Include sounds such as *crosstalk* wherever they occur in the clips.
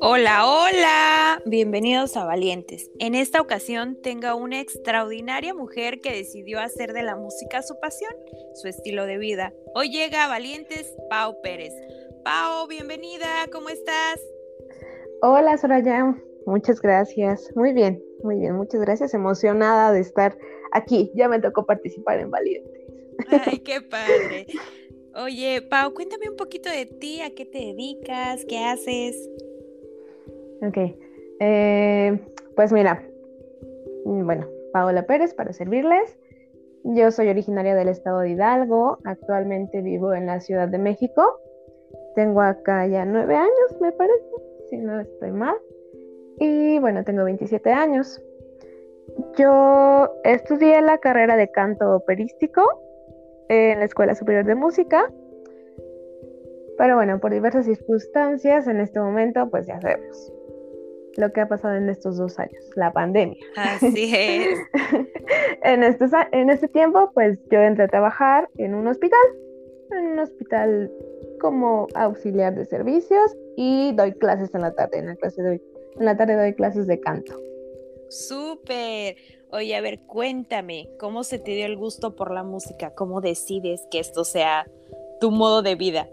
Hola, hola, bienvenidos a Valientes. En esta ocasión tengo una extraordinaria mujer que decidió hacer de la música su pasión, su estilo de vida. Hoy llega a Valientes Pau Pérez. Pau, bienvenida, ¿cómo estás? Hola, Soraya, muchas gracias. Muy bien, muy bien, muchas gracias. Emocionada de estar aquí. Ya me tocó participar en Valientes. Ay, qué *laughs* padre. Oye, Pau, cuéntame un poquito de ti, a qué te dedicas, qué haces. Ok, eh, pues mira, mm, bueno, Paola Pérez para servirles. Yo soy originaria del estado de Hidalgo, actualmente vivo en la Ciudad de México. Tengo acá ya nueve años, me parece, si no estoy mal. Y bueno, tengo 27 años. Yo estudié la carrera de canto operístico en la Escuela Superior de Música. Pero bueno, por diversas circunstancias en este momento, pues ya sabemos, lo que ha pasado en estos dos años, la pandemia. Así es. *laughs* en, este, en este tiempo, pues yo entré a trabajar en un hospital, en un hospital como auxiliar de servicios y doy clases en la tarde. En la, clase doy, en la tarde doy clases de canto. Súper. Oye, a ver, cuéntame, ¿cómo se te dio el gusto por la música? ¿Cómo decides que esto sea tu modo de vida?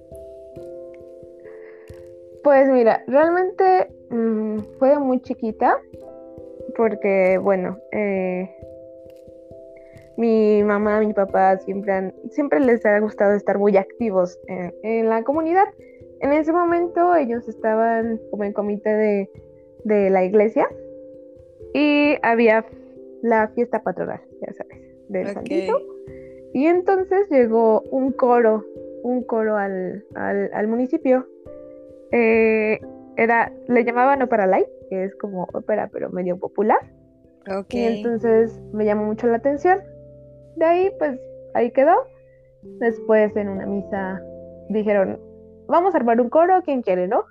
Pues mira, realmente mm, fue muy chiquita porque, bueno, eh, mi mamá, mi papá siempre, han, siempre les ha gustado estar muy activos en, la comunidad. En ese momento ellos estaban como en comité de, de la iglesia y había la fiesta patronal, ya sabes, del Santito. Y entonces llegó un coro, un coro al, al, al municipio eh, era, le llamaban Opera Light, que es como ópera pero medio popular. Y entonces me llamó mucho la atención. De ahí, pues, ahí quedó. Después en una misa dijeron, vamos a armar un coro, ¿quién quiere, no?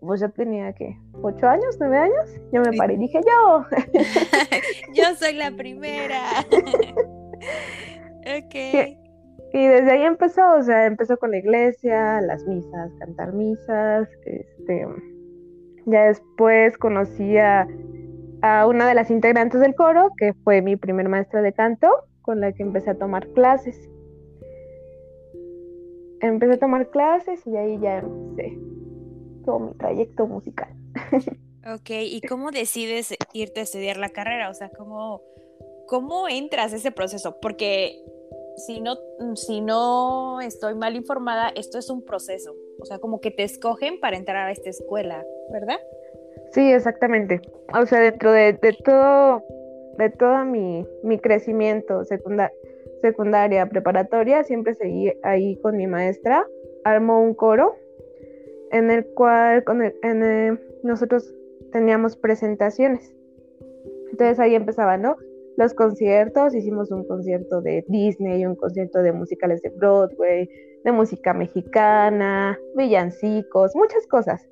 Pues yo tenía que ocho años, nueve años. Yo me paré y dije, yo. *laughs* yo soy la *laughs* primera. *laughs* ok. Y desde ahí empezó, o sea, empezó con la iglesia, las misas, cantar misas, este, ya después conocí a, una de las integrantes del coro, que fue mi primer maestra de canto, con la que empecé a tomar clases. Empecé a tomar clases y ahí ya empecé todo mi trayecto musical. *laughs* Ok, ¿y cómo decides irte a estudiar la carrera? O sea, ¿cómo, cómo entras a ese proceso? Porque si no, si no estoy mal informada, esto es un proceso. O sea, como que te escogen para entrar a esta escuela, ¿verdad? Sí, exactamente. O sea, dentro de, todo, de todo mi, crecimiento secundaria, preparatoria, siempre seguí ahí con mi maestra. Armó un coro en el cual con nosotros teníamos presentaciones. Entonces ahí empezaba, ¿no? los conciertos, hicimos un concierto de Disney, un concierto de musicales de Broadway, de música mexicana, villancicos, muchas cosas.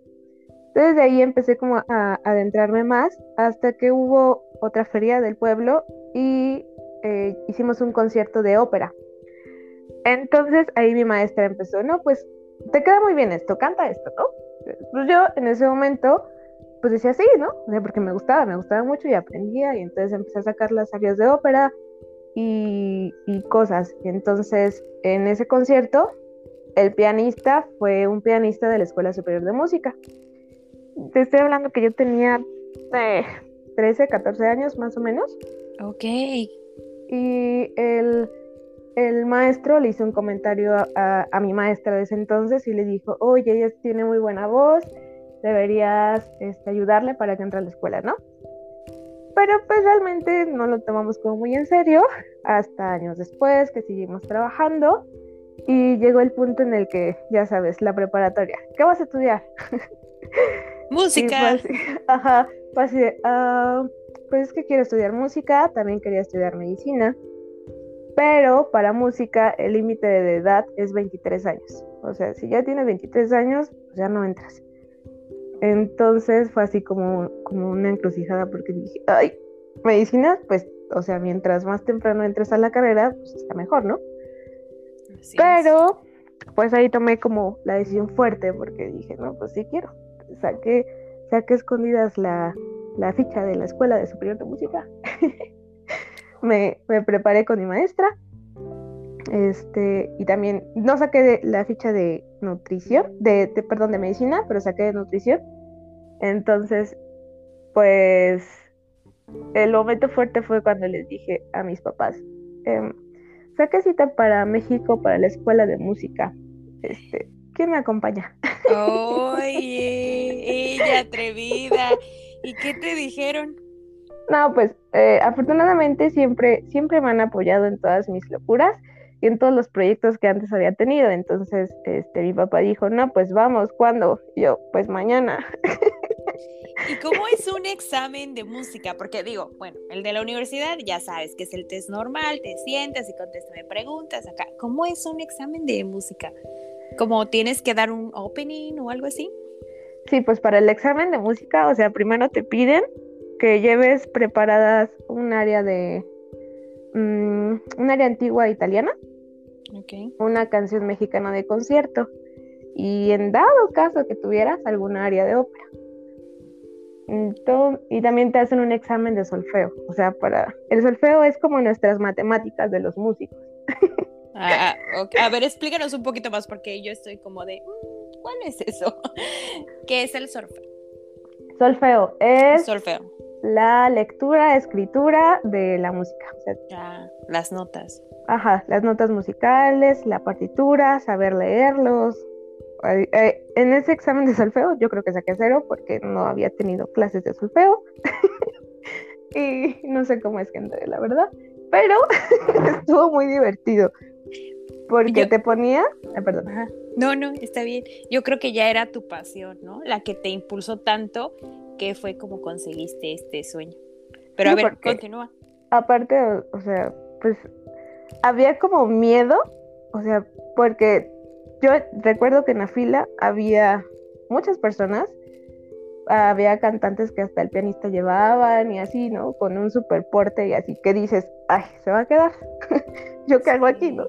Entonces ahí empecé como a, adentrarme más hasta que hubo otra feria del pueblo y eh, hicimos un concierto de ópera. Entonces ahí mi maestra empezó, no, pues te queda muy bien esto, canta esto, ¿no? Pues yo en ese momento pues decía sí, ¿no? porque me gustaba, me gustaba mucho y aprendía y entonces empecé a sacar las áreas de ópera y, cosas. Entonces en ese concierto el pianista fue un pianista de la Escuela Superior de Música. Te estoy hablando que yo tenía 13, 14 años más o menos. Ok. Y el, maestro le hizo un comentario a, a, mi maestra de ese entonces y le dijo, oye, ella tiene muy buena voz, deberías este, ayudarle para que entre a la escuela, ¿no? Pero pues realmente no lo tomamos como muy en serio hasta años después que seguimos trabajando y llegó el punto en el que, ya sabes, la preparatoria. ¿Qué vas a estudiar? *laughs* Música. Pues, *laughs* ajá, pues, uh, pues es que quiero estudiar música, también quería estudiar medicina, pero para música el límite de edad es 23 años. O sea, si ya tienes 23 años, pues ya no entras. Entonces fue así como, como una encrucijada porque dije, ay, medicina, pues, o sea, mientras más temprano entres a la carrera, pues está mejor, ¿no? Pero, pues ahí tomé como la decisión fuerte porque dije, no, pues sí quiero. Saqué, saqué escondidas la, la ficha de la Escuela de Superior de Música. *laughs* me, me, preparé con mi maestra. Este, y también no saqué de, la ficha de nutrición, de, perdón, de medicina, pero saqué de nutrición. Entonces, pues el momento fuerte fue cuando les dije a mis papás, eh, saqué cita para México para la escuela de música. Este, ¿quién me acompaña? Oye, ella atrevida. ¿Y qué te dijeron? No, pues eh, afortunadamente siempre, siempre me han apoyado en todas mis locuras y en todos los proyectos que antes había tenido. Entonces, este, mi papá dijo, no, pues vamos, ¿cuándo? yo, pues mañana. ¿Y cómo es un examen de música? Porque digo, bueno, el de la universidad ya sabes que es el test normal, te sientas y contéstame preguntas acá. ¿Cómo es un examen de música? ¿Cómo tienes que dar un opening o algo así? Sí, pues para el examen de música, o sea, primero te piden que lleves preparadas un área de mm, un área antigua italiana, okay. una canción mexicana de concierto y en dado caso que tuvieras alguna área de ópera. Entonces, y también te hacen un examen de solfeo, o sea, para el solfeo es como nuestras matemáticas de los músicos. *laughs* Ah, okay. A ver, explícanos un poquito más porque yo estoy como de, mm, ¿cuál es eso? *laughs* ¿Qué es el solfeo? Solfeo es solfeo. la lectura, escritura de la música. O sea, ah, las notas. Ajá, las notas musicales, la partitura, saber leerlos, en ese examen de solfeo yo creo que saqué cero porque no había tenido clases de solfeo *laughs* y no sé cómo es que entré, la verdad, pero *laughs* estuvo muy divertido porque te ponía, ah, perdón. No, no, está bien. Yo creo que ya era tu pasión, ¿no? La que te impulsó tanto que fue como conseguiste este sueño. Pero a ver, continúa. Aparte, o sea, pues había como miedo, o sea, porque yo recuerdo que en la fila había muchas personas, había cantantes que hasta el pianista llevaban y así, ¿no? Con un super porte y así, que dices, ay, se va a quedar, *laughs* yo qué hago aquí, ¿no?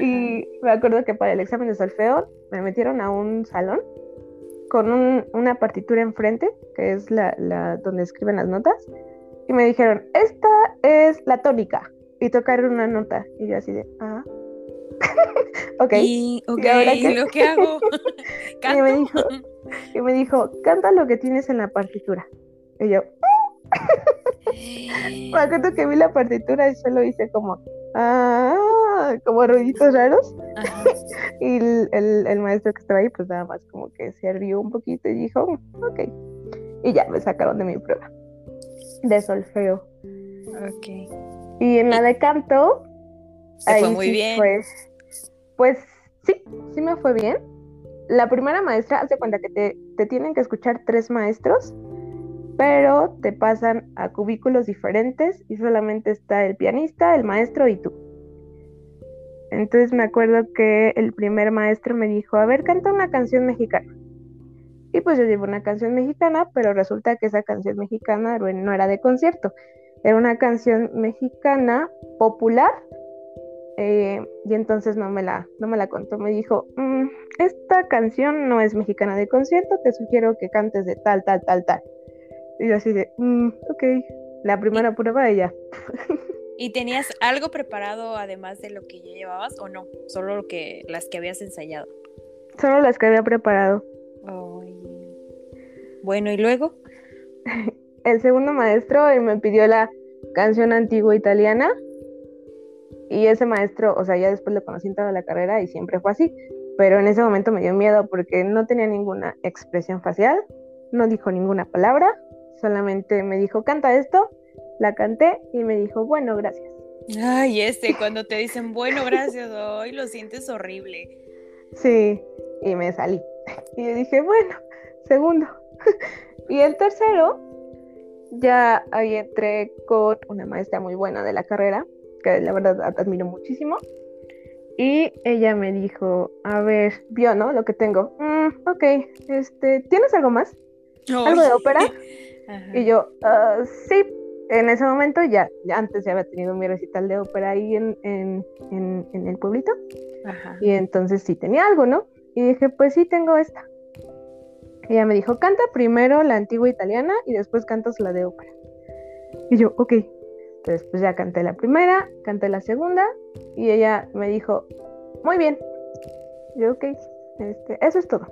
Y me acuerdo que para el examen de solfeo me metieron a un salón con una partitura enfrente, que es la, la donde escriben las notas, y me dijeron, esta es la tónica, y tocaron una nota, y yo así de, ah, *laughs* ok. Y, ahora lo que hago? *laughs* *laughs* y, me dijo, y me dijo, canta lo que tienes en la partitura. Y yo, me acuerdo que vi la partitura y solo hice como, ah, como ruiditos raros. *laughs* y el, maestro que estaba ahí, pues nada más como que se rió un poquito y dijo, ok. Y ya me sacaron de mi prueba de solfeo. Ok. Y en la de canto, se fue muy bien. Pues sí, sí me fue bien. La primera maestra hace cuenta que te, te tienen que escuchar tres maestros, pero te pasan a cubículos diferentes y solamente está el pianista, el maestro y tú. Entonces me acuerdo que el primer maestro me dijo, a ver, canta una canción mexicana. Y pues yo llevo una canción mexicana, pero resulta que esa canción mexicana no era de concierto, era una canción mexicana popular eh, y entonces no me la, no me la contó, me dijo, mm, esta canción no es mexicana de concierto, te sugiero que cantes de tal, tal, tal, tal. Y yo así de, mm, ok, la primera prueba y ya. ¿Y tenías algo preparado además de lo que ya llevabas o no? Solo lo que, las que habías ensayado. Solo las que había preparado. Bueno, ¿y luego? *laughs* El segundo maestro me pidió la canción antigua italiana y ese maestro, o sea, ya después lo conocí en toda la carrera y siempre fue así, pero en ese momento me dio miedo porque no tenía ninguna expresión facial, no dijo ninguna palabra, solamente me dijo, canta esto, la canté y me dijo, bueno, gracias. Ay, este, *laughs* cuando te dicen, bueno, gracias, hoy lo sientes horrible. Sí, y me salí. *laughs* Y yo dije, bueno, segundo. *laughs* y el tercero, ya ahí entré con una maestra muy buena de la carrera, que la verdad admiro muchísimo. Y ella me dijo, a ver, vio, ¿no? Lo que tengo. Mm, ok, este, ¿tienes algo más? ¿Algo de ópera? Y yo, ah, sí. En ese momento ya, ya, antes ya había tenido mi recital de ópera ahí en, en, en, el pueblito. Y entonces sí tenía algo, ¿no? Y dije, pues sí tengo esta. Ella me dijo, canta primero la antigua italiana y después cantas la de ópera. Y yo, ok. Entonces, pues ya canté la primera, canté la segunda y ella me dijo, muy bien. Y yo, ok, este, eso es todo.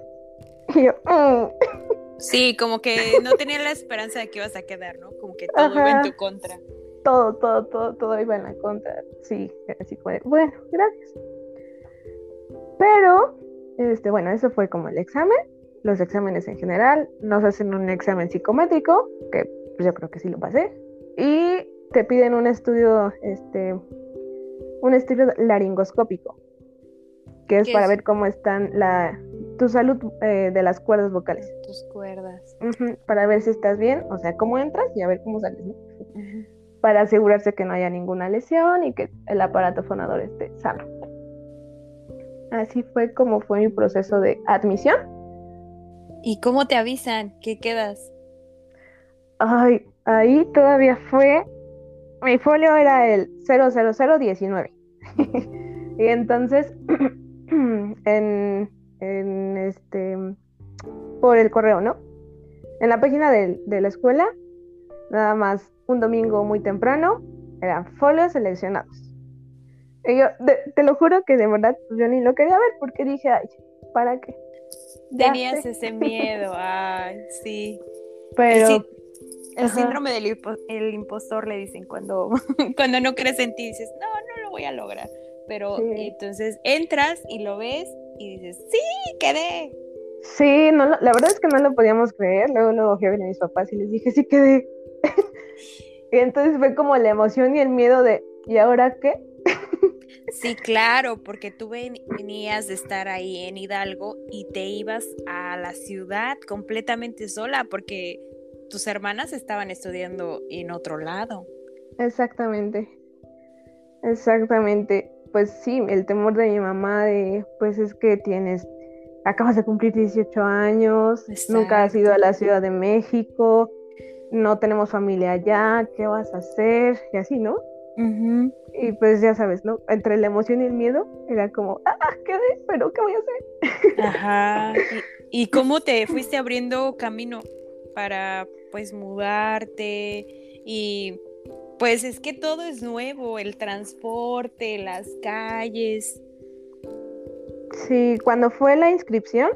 *laughs* Y yo, mm". *laughs* Sí, como que no tenía la esperanza de que ibas a quedar, ¿no? Como que todo iba en tu contra. Todo, todo, todo, todo iba en la contra. Sí, así fue. Bueno, gracias. Pero, este, bueno, eso fue como el examen. Los exámenes en general. Nos hacen un examen psicométrico, que yo creo que sí lo pasé. Y te piden un estudio, este, un estudio laringoscópico, que es para ver cómo están la, tu salud eh, de las cuerdas vocales. Tus cuerdas. para ver si estás bien, o sea, cómo entras y a ver cómo sales, ¿no? Para asegurarse que no haya ninguna lesión y que el aparato fonador esté sano. Así fue como fue mi proceso de admisión. ¿Y cómo te avisan? ¿Qué quedas? Ay, ahí todavía fue. Mi folio era el 00019. *laughs* y entonces, *clears throat* en, en este. Por el correo, ¿no? En la página de, la escuela, nada más un domingo muy temprano, eran folios seleccionados. Y yo, te lo juro que de verdad pues, yo ni lo quería ver porque dije, ay, ¿para qué? Tenías ese miedo, ay, sí. Pero. El, síndrome del impostor le dicen cuando, *laughs* cuando no crees en ti, dices, no, no lo voy a lograr. Pero entonces entras y lo ves y dices, sí, quedé. Sí, no, la verdad es que no lo podíamos creer. Luego, luego fui a mis papás y les dije, sí, quedé. *laughs* y entonces fue como la emoción y el miedo de, ¿y ahora qué? Sí, claro, porque tú venías de estar ahí en Hidalgo y te ibas a la ciudad completamente sola porque tus hermanas estaban estudiando en otro lado. Exactamente. Exactamente. Pues sí, el temor de mi mamá de, pues es que tienes, acabas de cumplir 18 años, nunca has ido a la Ciudad de México, no tenemos familia allá, ¿qué vas a hacer? Y así, ¿no? Y pues ya sabes, ¿no? Entre la emoción y el miedo era como, ah, quedé, pero ¿qué voy a hacer? Ajá. ¿Y, cómo te fuiste abriendo camino para pues mudarte? Y pues es que todo es nuevo, el transporte, las calles. Sí, cuando fue la inscripción,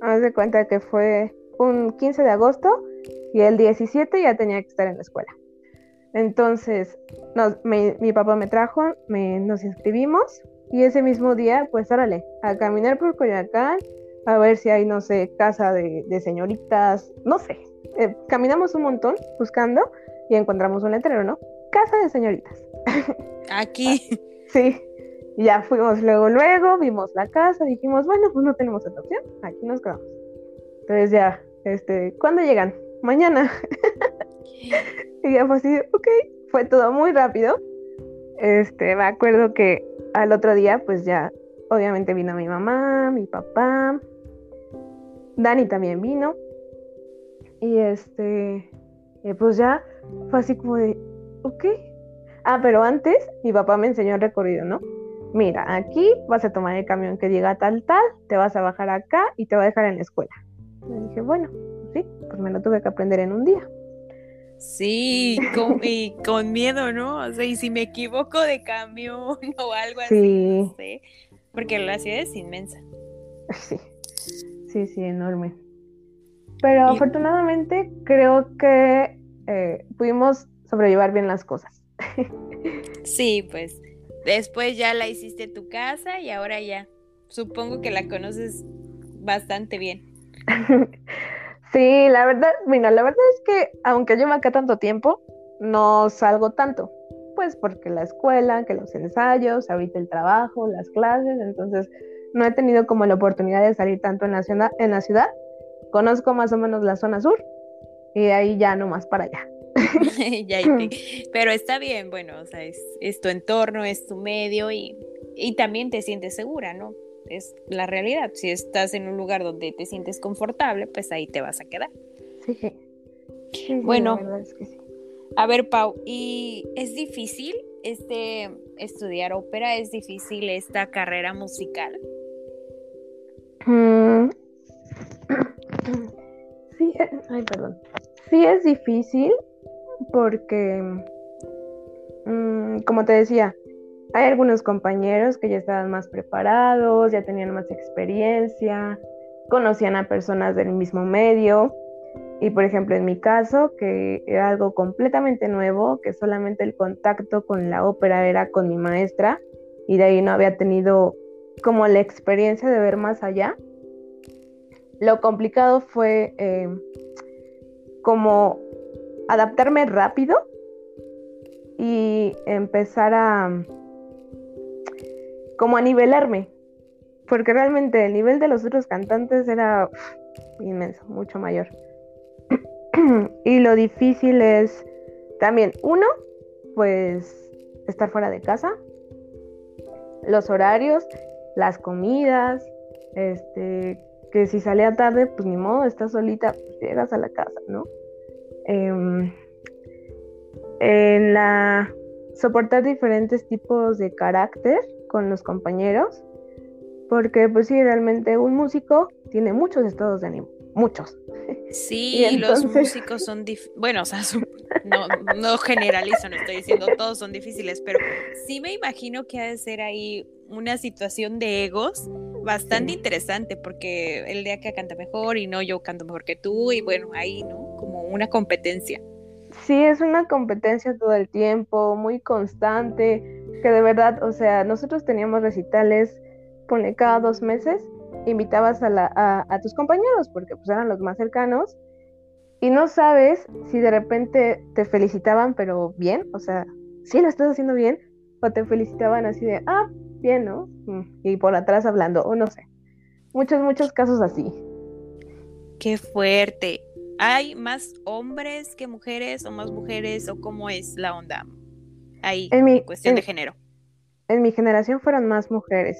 haz de cuenta que fue un 15 de agosto y el 17 ya tenía que estar en la escuela. Entonces, mi papá me trajo, nos inscribimos y ese mismo día, pues órale, a caminar por Coyoacán, a ver si hay, no sé, casa de, señoritas, no sé. Eh, caminamos un montón buscando y encontramos un letrero, ¿no? Casa de señoritas. Aquí. *laughs* sí. Ya fuimos luego, luego, vimos la casa, dijimos, bueno, pues no tenemos otra opción, aquí nos quedamos. Entonces ya, este, ¿cuándo llegan? Mañana. *laughs* y ya fue así, ok, fue todo muy rápido. Este, me acuerdo que al otro día, pues ya, obviamente vino mi mamá, mi papá, Dani también vino. Y este, pues ya fue así como de, ok. Ah, pero antes mi papá me enseñó el recorrido, ¿no? Mira, aquí vas a tomar el camión que llega tal, tal, te vas a bajar acá y te va a dejar en la escuela. Y dije, bueno, sí, pues me lo tuve que aprender en un día. Sí, con, y *laughs* con miedo, ¿no? O sea, y si me equivoco de camión *laughs* o algo así, no sé, porque la ciudad es inmensa. Sí, sí, sí, enorme. Pero afortunadamente creo que eh, pudimos sobrellevar bien las cosas. sí, pues después ya la hiciste tu casa y ahora ya, supongo que la conoces bastante bien. *laughs* Sí, la verdad, mira, la verdad es que aunque llevo acá tanto tiempo, no salgo tanto. Pues porque la escuela, que los ensayos, ahorita el trabajo, las clases, entonces no he tenido como la oportunidad de salir tanto en la ciudad. En la ciudad. Conozco más o menos la zona sur y ahí ya no más para allá. *laughs* *laughs* Pero está bien, bueno, o sea, es, tu entorno, es tu medio y, y también te sientes segura, ¿no? es la realidad. Si estás en un lugar donde te sientes confortable, pues ahí te vas a quedar. Sí. bueno, a ver, Pau, ¿y es difícil este estudiar ópera? ¿Es difícil esta carrera musical? Mm. Ay, perdón. Sí es difícil porque, mm, como te decía, hay algunos compañeros que ya estaban más preparados, ya tenían más experiencia, conocían a personas del mismo medio. Y por ejemplo, en mi caso, que era algo completamente nuevo, que solamente el contacto con la ópera era con mi maestra, y de ahí no había tenido como la experiencia de ver más allá. Lo complicado fue eh, como adaptarme rápido y empezar a como a nivelarme, porque realmente el nivel de los otros cantantes era inmenso, mucho mayor. *clears throat* y lo difícil es también, uno, pues estar fuera de casa, los horarios, las comidas, este, que si salía tarde, pues ni modo, estás solita, pues llegas a la casa, ¿no? Em, en la soportar diferentes tipos de carácter con los compañeros, porque pues sí, realmente un músico tiene muchos estados de ánimo, muchos. Sí, *laughs* los músicos son, bueno, o sea, no, no generalizo, no estoy diciendo todos son difíciles, pero sí me imagino que ha de ser ahí una situación de egos bastante interesante, porque el día que canta mejor y no, yo canto mejor que tú, y bueno, ahí, ¿no? Como una competencia. Sí, es una competencia todo el tiempo, muy constante, que de verdad, o sea, nosotros teníamos recitales, pone cada dos meses, invitabas a, la, a, tus compañeros, porque pues eran los más cercanos, y no sabes si de repente te felicitaban, pero bien, o sea, sí lo estás haciendo bien, o te felicitaban así de, ah, bien, ¿no? Mm, y por atrás hablando, o no sé. Muchos, muchos casos así. Qué fuerte. ¿Hay más hombres que mujeres o más mujeres o cómo es la onda ahí en, mi, cuestión de género? En mi generación fueron más mujeres.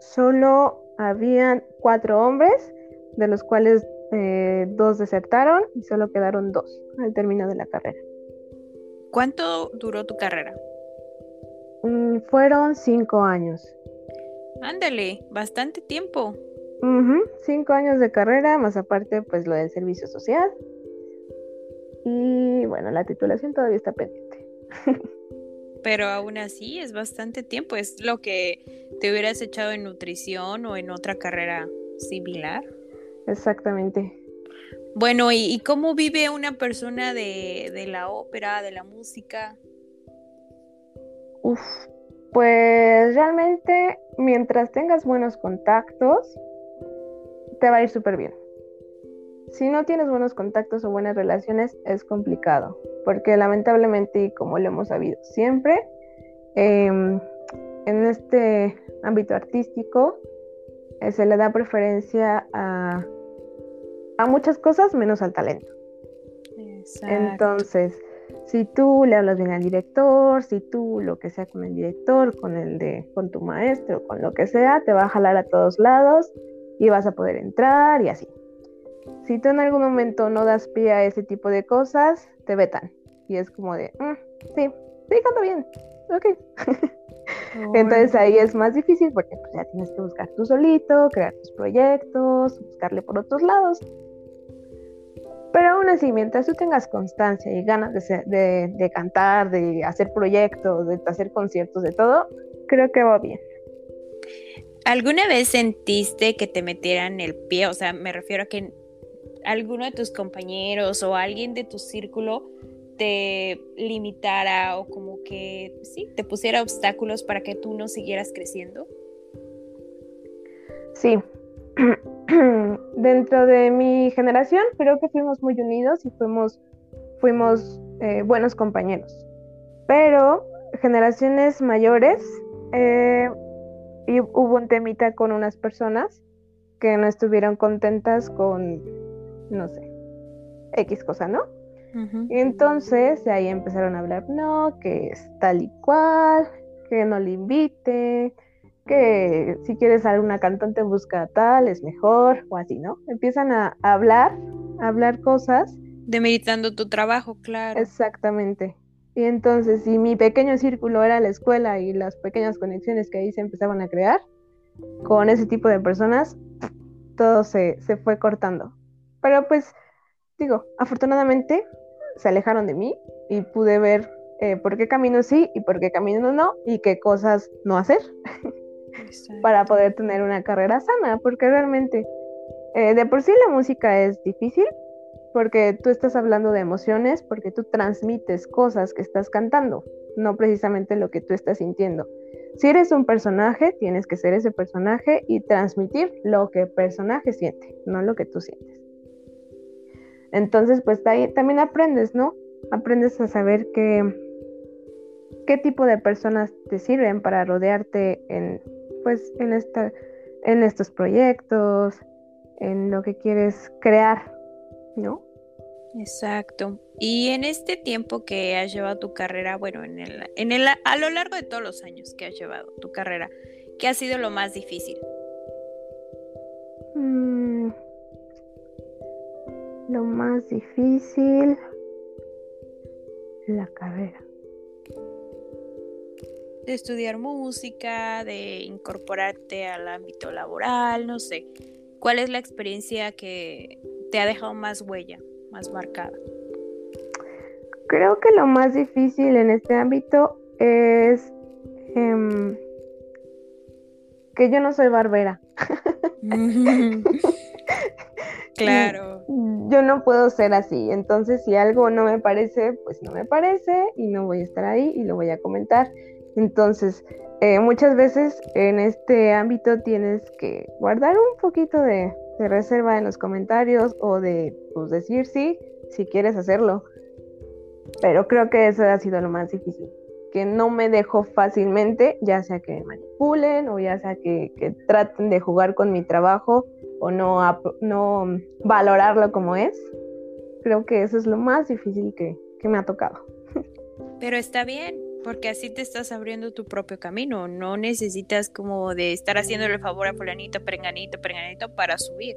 Solo habían cuatro hombres, de los cuales eh, dos desertaron y solo quedaron dos al término de la carrera. ¿Cuánto duró tu carrera? Mm, fueron cinco años. Ándale, bastante tiempo. Cinco años de carrera, más aparte, pues lo del servicio social. Y bueno, la titulación todavía está pendiente. Pero aún así es bastante tiempo. Es lo que te hubieras echado en nutrición o en otra carrera similar. Exactamente. Bueno, ¿y, cómo vive una persona de, de la ópera, de la música? Uf, pues realmente mientras tengas buenos contactos, te va a ir súper bien. Si no tienes buenos contactos o buenas relaciones, es complicado, porque lamentablemente, y como lo hemos sabido siempre, em, en este ámbito artístico eh, se le da preferencia a, a muchas cosas menos al talento. Entonces, si tú le hablas bien al director, si tú lo que sea con el director, con el de, con tu maestro, con lo que sea, te va a jalar a todos lados y vas a poder entrar y así. Si tú en algún momento no das pie a ese tipo de cosas, te vetan. Y es como de, mm, sí, sí, canto bien, ok. *laughs* Entonces ahí es más difícil porque pues, ya tienes que buscar tú solito, crear tus proyectos, buscarle por otros lados. Pero aún así, mientras tú tengas constancia y ganas de, de cantar, de hacer proyectos, de hacer conciertos, de todo, creo que va bien. ¿Alguna vez sentiste que te metieran el pie? O sea, me refiero a que alguno de tus compañeros o alguien de tu círculo te limitara o como que, sí, te pusiera obstáculos para que tú no siguieras creciendo? Sí. *clears throat* Dentro de mi generación creo que fuimos muy unidos y fuimos, fuimos eh, buenos compañeros. Pero generaciones mayores eh, y hubo un temita con unas personas que no estuvieron contentas con, no sé, X cosa, ¿no? Y entonces de ahí empezaron a hablar, no, que es tal y cual, que no le invite, que si quieres a una cantante busca tal, es mejor, o así, ¿no? Empiezan a hablar, a hablar cosas. Demeritando tu trabajo, claro. Exactamente. Y entonces, si mi pequeño círculo era la escuela y las pequeñas conexiones que ahí se empezaban a crear, con ese tipo de personas, todo se, fue cortando. Pero pues digo, afortunadamente se alejaron de mí y pude ver eh, por qué camino sí y por qué camino no y qué cosas no hacer *laughs* para poder tener una carrera sana, porque realmente eh, de por sí la música es difícil, porque tú estás hablando de emociones, porque tú transmites cosas que estás cantando, no precisamente lo que tú estás sintiendo. Si eres un personaje, tienes que ser ese personaje y transmitir lo que el personaje siente, no lo que tú sientes. Entonces, pues también aprendes, ¿no? Aprendes a saber qué, qué tipo de personas te sirven para rodearte en, pues, en, esta, en estos proyectos, en lo que quieres crear, ¿no? Exacto. Y en este tiempo que has llevado tu carrera, bueno, en el, en el, a lo largo de todos los años que has llevado tu carrera, ¿qué ha sido lo más difícil? Mm, lo más difícil, la carrera. De estudiar música, de incorporarte al ámbito laboral, no sé. ¿Cuál es la experiencia que te ha dejado más huella? más marcada? Creo que lo más difícil en este ámbito es em, que yo no soy barbera. *laughs* *laughs* claro. Yo no puedo ser así. Entonces, si algo no me parece, pues no me parece y no voy a estar ahí y lo voy a comentar. Entonces, eh, muchas veces en este ámbito tienes que guardar un poquito de, reserva en los comentarios o de pues, decir sí, si quieres hacerlo. Pero creo que eso ha sido lo más difícil, que no me dejo fácilmente, ya sea que manipulen o ya sea que, traten de jugar con mi trabajo o no, no valorarlo como es. Creo que eso es lo más difícil que, que me ha tocado. Pero está bien, porque así te estás abriendo tu propio camino. No necesitas como de estar haciéndole el favor a fulanito, perenganito, perenganito para subir.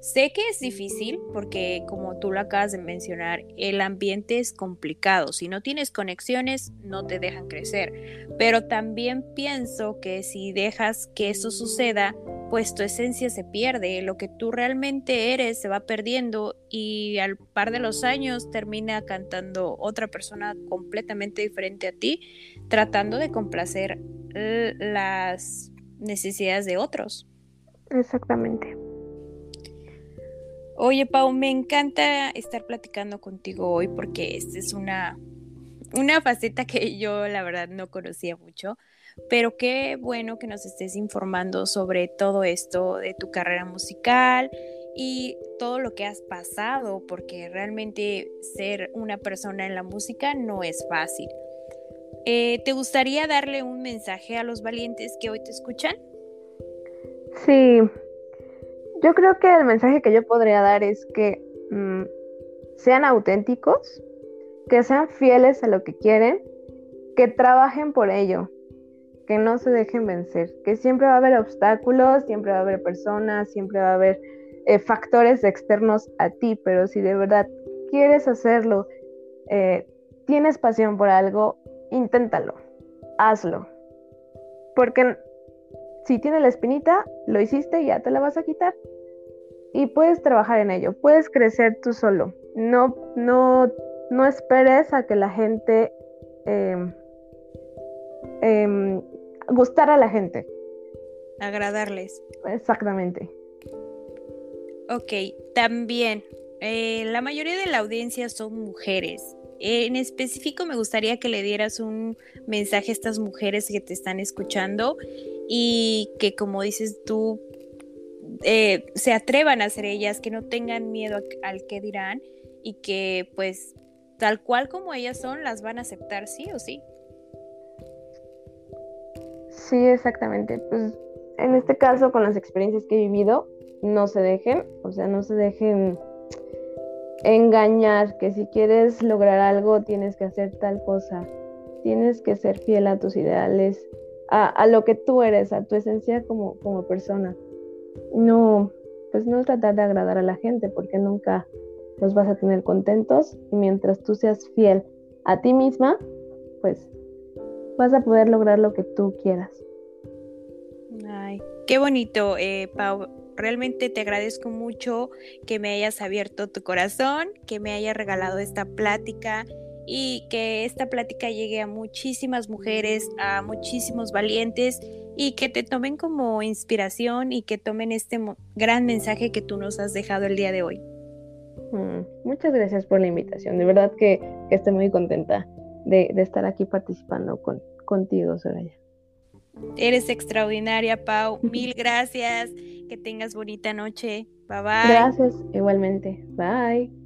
Sé que es difícil porque, como tú lo acabas de mencionar, el ambiente es complicado. Si no tienes conexiones, no te dejan crecer. Pero también pienso que si dejas que eso suceda, pues tu esencia se pierde. Lo que tú realmente eres se va perdiendo y al par de los años termina cantando otra persona completamente diferente a ti, tratando de complacer las necesidades de otros. Exactamente. Oye, Pau, me encanta estar platicando contigo hoy porque esta es una, una faceta que yo la verdad no conocía mucho, pero qué bueno que nos estés informando sobre todo esto de tu carrera musical y todo lo que has pasado, porque realmente ser una persona en la música no es fácil. Eh, ¿Te gustaría darle un mensaje a los valientes que hoy te escuchan? Sí, yo creo que el mensaje que yo podría dar es que mm, sean auténticos, que sean fieles a lo que quieren, que trabajen por ello, que no se dejen vencer, que siempre va a haber obstáculos, siempre va a haber personas, siempre va a haber eh, factores externos a ti, pero si de verdad quieres hacerlo, eh, tienes pasión por algo, inténtalo, hazlo. Porque si tiene la espinita, lo hiciste y ya te la vas a quitar. Y puedes trabajar en ello, puedes crecer tú solo. No, no, no esperes a que la gente eh, gustar a la gente. Agradarles. Exactamente. Ok, también, eh, la mayoría de la audiencia son mujeres. En específico me gustaría que le dieras un mensaje a estas mujeres que te están escuchando y que como dices tú, eh, se atrevan a ser ellas, que no tengan miedo al que dirán y que pues tal cual como ellas son, las van a aceptar sí o sí. Sí, exactamente. Pues en este caso, con las experiencias que he vivido, no se dejen, o sea, no se dejen engañar, que si quieres lograr algo tienes que hacer tal cosa, tienes que ser fiel a tus ideales, a, lo que tú eres, a tu esencia como, como persona. No, pues no tratar de agradar a la gente porque nunca los vas a tener contentos y mientras tú seas fiel a ti misma, pues vas a poder lograr lo que tú quieras. Ay, qué bonito, eh, Pau, realmente te agradezco mucho que me hayas abierto tu corazón, que me hayas regalado esta plática y que esta plática llegue a muchísimas mujeres, a muchísimos valientes y que te tomen como inspiración y que tomen este gran mensaje que tú nos has dejado el día de hoy. Mm, muchas gracias por la invitación. De verdad que, estoy muy contenta de, estar aquí participando con, contigo, Soraya. Eres extraordinaria, Pau. *laughs* Mil gracias. Que tengas bonita noche. Bye bye. Gracias, igualmente. Bye.